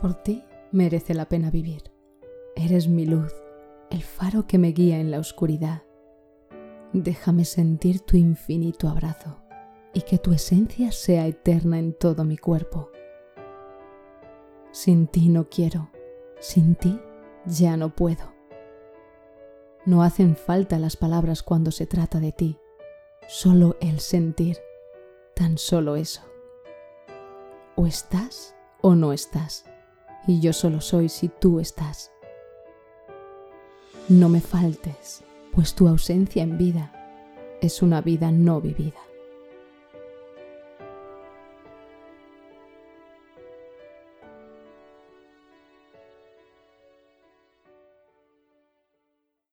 Por ti merece la pena vivir. Eres mi luz, el faro que me guía en la oscuridad. Déjame sentir tu infinito abrazo y que tu esencia sea eterna en todo mi cuerpo. Sin ti no quiero, sin ti ya no puedo. No hacen falta las palabras cuando se trata de ti, solo el sentir, tan solo eso. O estás o no estás y yo solo soy si tú estás. No me faltes, pues tu ausencia en vida es una vida no vivida.